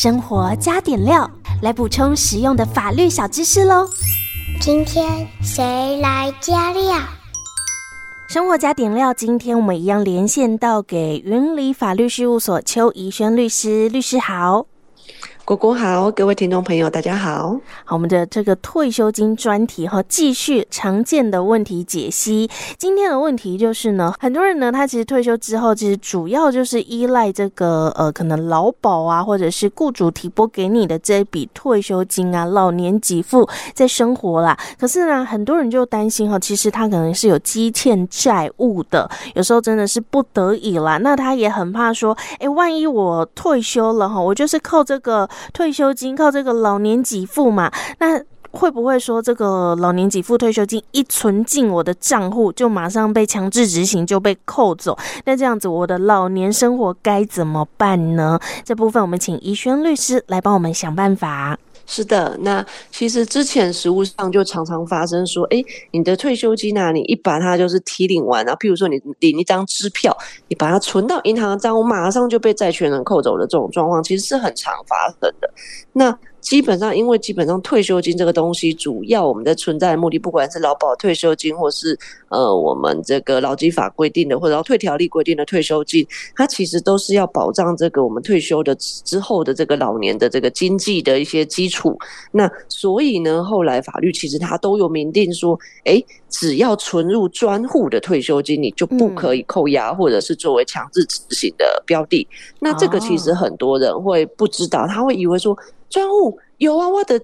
生活加点料，来补充实用的法律小知识喽。今天谁来加料？生活加点料，今天我们一样连线到给云里法律事务所邱怡轩律师，律师好。果果好，各位听众朋友，大家好。好，我们的这个退休金专题哈，继续常见的问题解析。今天的问题就是呢，很多人呢，他其实退休之后，其实主要就是依赖这个呃，可能劳保啊，或者是雇主提拨给你的这一笔退休金啊，老年给付在生活啦。可是呢，很多人就担心哈，其实他可能是有积欠债务的，有时候真的是不得已啦。那他也很怕说，哎，万一我退休了哈，我就是靠这个。退休金靠这个老年给付嘛，那会不会说这个老年给付退休金一存进我的账户，就马上被强制执行，就被扣走？那这样子我的老年生活该怎么办呢？这部分我们请怡轩律师来帮我们想办法。是的，那其实之前实务上就常常发生说，哎，你的退休金啊，你一把它就是提领完，然后譬如说你领一张支票，你把它存到银行的账户，马上就被债权人扣走的这种状况，其实是很常发生的。那基本上，因为基本上退休金这个东西，主要我们的存在的目的，不管是劳保退休金，或是呃我们这个劳基法规定的，或者劳退条例规定的退休金，它其实都是要保障这个我们退休的之后的这个老年的这个经济的一些基础。那所以呢，后来法律其实它都有明定说，哎，只要存入专户的退休金，你就不可以扣押，或者是作为强制执行的标的。那这个其实很多人会不知道，他会以为说。专户有啊，我的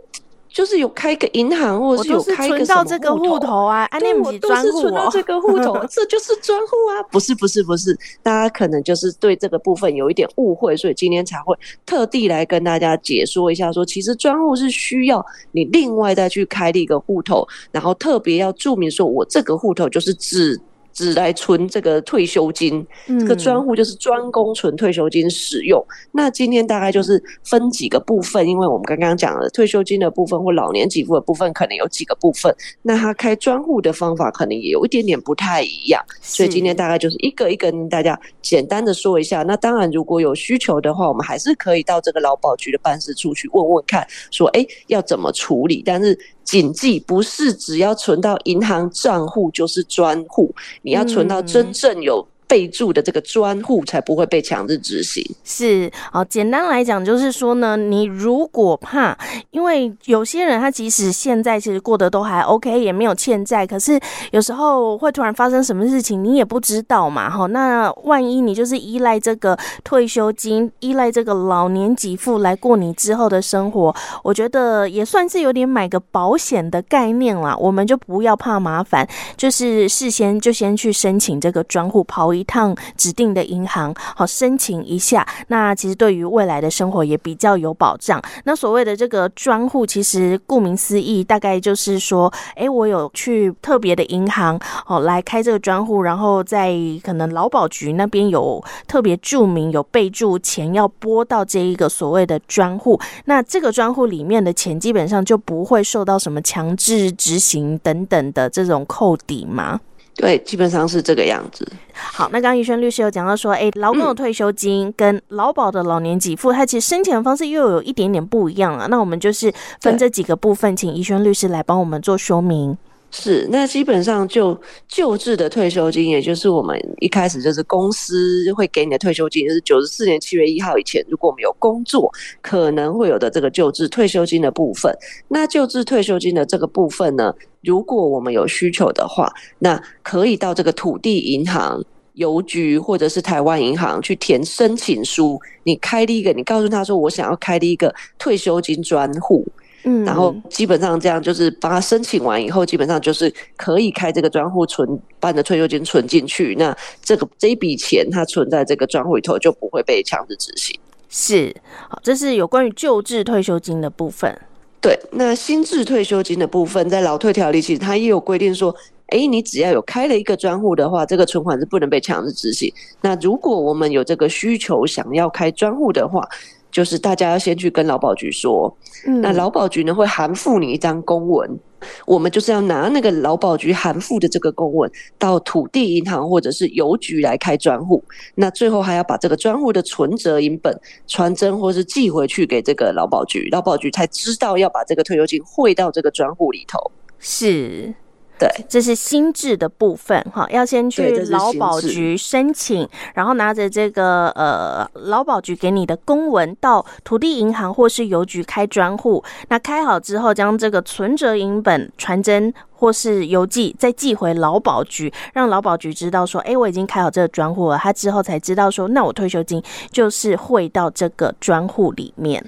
就是有开个银行，或者是有开个什么这个户头啊，对，我都是存到这个户头，这就是专户啊，不是不是不是，大家可能就是对这个部分有一点误会，所以今天才会特地来跟大家解说一下说，说其实专户是需要你另外再去开立一个户头，然后特别要注明说，我这个户头就是指。只来存这个退休金，这个专户就是专供存退休金使用。那今天大概就是分几个部分，因为我们刚刚讲了退休金的部分或老年给付的部分，可能有几个部分。那他开专户的方法可能也有一点点不太一样，所以今天大概就是一个一个跟大家简单的说一下。那当然，如果有需求的话，我们还是可以到这个劳保局的办事处去问问看，说哎要怎么处理。但是谨记，不是只要存到银行账户就是专户。你要存到真正有备注的这个专户才不会被强制执行。是，好，简单来讲就是说呢，你如果怕，因为有些人他即使现在其实过得都还 OK，也没有欠债，可是有时候会突然发生什么事情，你也不知道嘛，哈。那万一你就是依赖这个退休金，依赖这个老年给付来过你之后的生活，我觉得也算是有点买个保险的概念啦。我们就不要怕麻烦，就是事先就先去申请这个专户跑一趟指定的银行，好申请一下。那其实对于未来的生活也比较有保障。那所谓的这个专户，其实顾名思义，大概就是说，哎，我有去特别的银行，哦，来开这个专户，然后在可能劳保局那边有特别注明，有备注钱要拨到这一个所谓的专户。那这个专户里面的钱，基本上就不会受到什么强制执行等等的这种扣抵吗？对，基本上是这个样子。好，那刚刚怡轩律师有讲到说，哎，劳工的退休金跟劳保的老年给付，它其实申请的方式又有一点点不一样啊。那我们就是分这几个部分，请怡轩律师来帮我们做说明。是，那基本上就旧制的退休金，也就是我们一开始就是公司会给你的退休金，就是九十四年七月一号以前，如果我们有工作，可能会有的这个旧制退休金的部分。那旧制退休金的这个部分呢，如果我们有需求的话，那可以到这个土地银行、邮局或者是台湾银行去填申请书。你开立一个，你告诉他说，我想要开立一个退休金专户。嗯，然后基本上这样就是帮他申请完以后，基本上就是可以开这个专户存，把你的退休金存进去。那这个这一笔钱它存在这个专户里头，就不会被强制执行。是，好，这是有关于旧制退休金的部分。对，那新制退休金的部分，在劳退条例其实它也有规定说，哎，你只要有开了一个专户的话，这个存款是不能被强制执行。那如果我们有这个需求想要开专户的话，就是大家要先去跟劳保局说，嗯、那劳保局呢会函复你一张公文，我们就是要拿那个劳保局函附的这个公文到土地银行或者是邮局来开专户，那最后还要把这个专户的存折影本传真或是寄回去给这个劳保局，劳保局才知道要把这个退休金汇到这个专户里头。是。对，这是新制的部分哈，要先去劳保局申请，然后拿着这个呃劳保局给你的公文到土地银行或是邮局开专户。那开好之后，将这个存折银本传真或是邮寄，再寄回劳保局，让劳保局知道说，哎，我已经开好这个专户了。他之后才知道说，那我退休金就是汇到这个专户里面。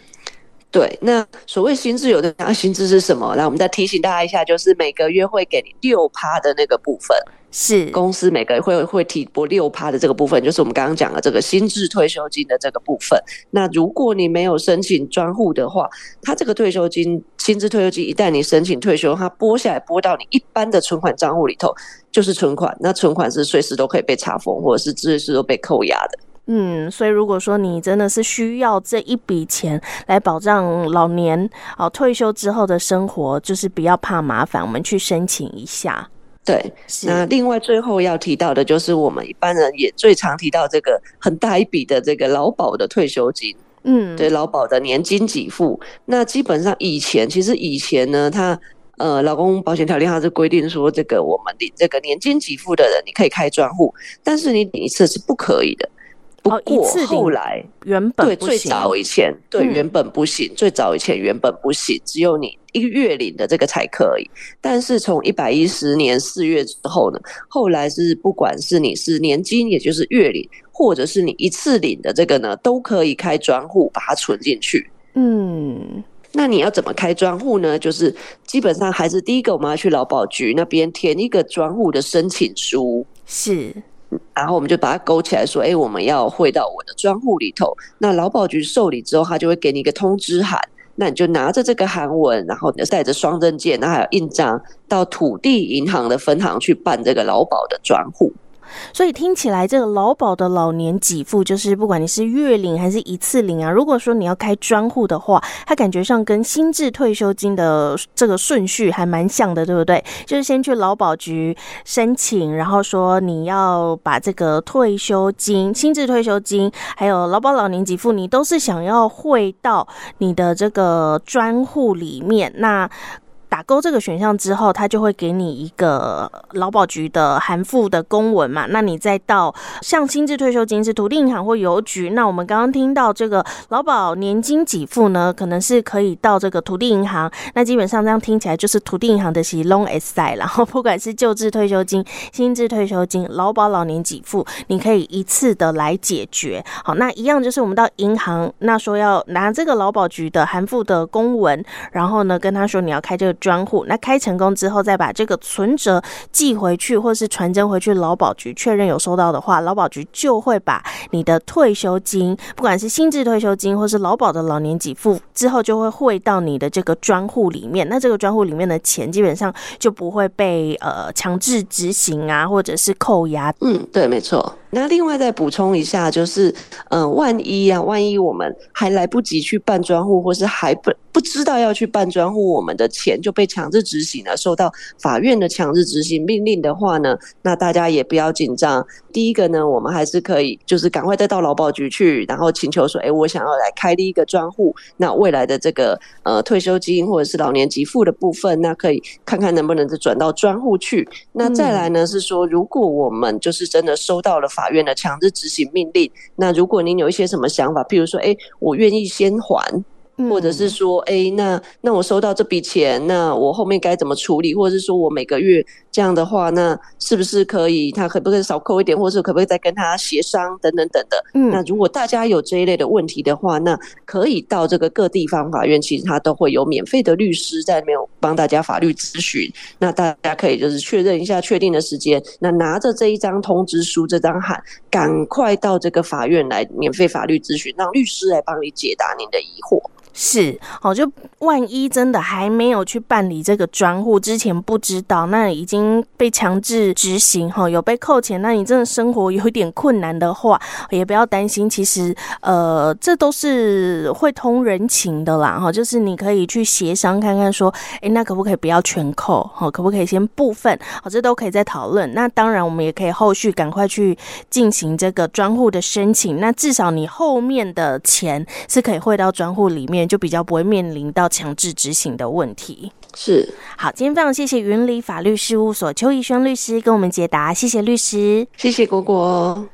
对，那所谓薪资有的讲薪资是什么？来我们再提醒大家一下，就是每个月会给你六趴的那个部分，是公司每个月会会提拨六趴的这个部分，就是我们刚刚讲的这个薪资退休金的这个部分。那如果你没有申请专户的话，它这个退休金薪资退休金一旦你申请退休，它拨下来拨到你一般的存款账户里头，就是存款。那存款是随时都可以被查封，或者是随时都被扣押的。嗯，所以如果说你真的是需要这一笔钱来保障老年哦退休之后的生活，就是不要怕麻烦，我们去申请一下。对，那另外最后要提到的就是我们一般人也最常提到这个很大一笔的这个劳保的退休金。嗯，对，劳保的年金给付。那基本上以前其实以前呢，他呃劳工保险条例它是规定说，这个我们领这个年金给付的人，你可以开专户，但是你领一次是不可以的。不过后来原本对最早以前对原本不行，最早以前原本不行，只有你一个月领的这个才可以。但是从一百一十年四月之后呢，后来是不管是你是年金，也就是月领，或者是你一次领的这个呢，都可以开专户把它存进去。嗯，那你要怎么开专户呢？就是基本上还是第一个，我们要去劳保局那边填一个专户的申请书。是。然后我们就把它勾起来，说：“哎，我们要汇到我的专户里头。”那劳保局受理之后，他就会给你一个通知函。那你就拿着这个函文，然后你就带着双证件，那还有印章，到土地银行的分行去办这个劳保的专户。所以听起来，这个劳保的老年给付，就是不管你是月领还是一次领啊。如果说你要开专户的话，它感觉上跟新制退休金的这个顺序还蛮像的，对不对？就是先去劳保局申请，然后说你要把这个退休金、新制退休金，还有劳保老年给付，你都是想要汇到你的这个专户里面。那打勾这个选项之后，他就会给你一个劳保局的函附的公文嘛。那你再到像新制退休金是土地银行或邮局。那我们刚刚听到这个劳保年金给付呢，可能是可以到这个土地银行。那基本上这样听起来就是土地银行的是拢会使，然后不管是旧制退休金、新制退休金、劳保老年给付，你可以一次的来解决。好，那一样就是我们到银行，那说要拿这个劳保局的函附的公文，然后呢跟他说你要开这个。专户，那开成功之后，再把这个存折寄回去，或是传真回去劳保局确认有收到的话，劳保局就会把你的退休金，不管是新制退休金或是劳保的老年给付，之后就会汇到你的这个专户里面。那这个专户里面的钱基本上就不会被呃强制执行啊，或者是扣押。嗯，对，没错。那另外再补充一下，就是，嗯、万一啊，万一我们还来不及去办专户，或是还不不知道要去办专户，我们的钱就被强制执行了，受到法院的强制执行命令的话呢，那大家也不要紧张。第一个呢，我们还是可以，就是赶快再到劳保局去，然后请求说，哎，我想要来开立一个专户，那未来的这个呃退休金或者是老年给付的部分，那可以看看能不能再转到专户去。那再来呢，是说如果我们就是真的收到了。法院的强制执行命令。那如果您有一些什么想法，譬如说，哎，我愿意先还。或者是说，哎、欸，那那我收到这笔钱，那我后面该怎么处理？或者是说我每个月这样的话，那是不是可以？他可不可以少扣一点？或者可不可以再跟他协商等等等等的？嗯，那如果大家有这一类的问题的话，那可以到这个各地方法院，其实他都会有免费的律师在那边帮大家法律咨询。那大家可以就是确认一下确定的时间，那拿着这一张通知书、这张函，赶快到这个法院来免费法律咨询，让律师来帮你解答您的疑惑。是，好，就万一真的还没有去办理这个专户之前不知道，那已经被强制执行哈，有被扣钱，那你真的生活有一点困难的话，也不要担心，其实呃，这都是会通人情的啦哈，就是你可以去协商看看说，诶，那可不可以不要全扣哈，可不可以先部分，好，这都可以再讨论。那当然，我们也可以后续赶快去进行这个专户的申请，那至少你后面的钱是可以汇到专户里面，就比较不会面临到强制执行的问题。是，好，今天非常谢谢云里法律事务所邱怡轩律师跟我们解答，谢谢律师，谢谢果果。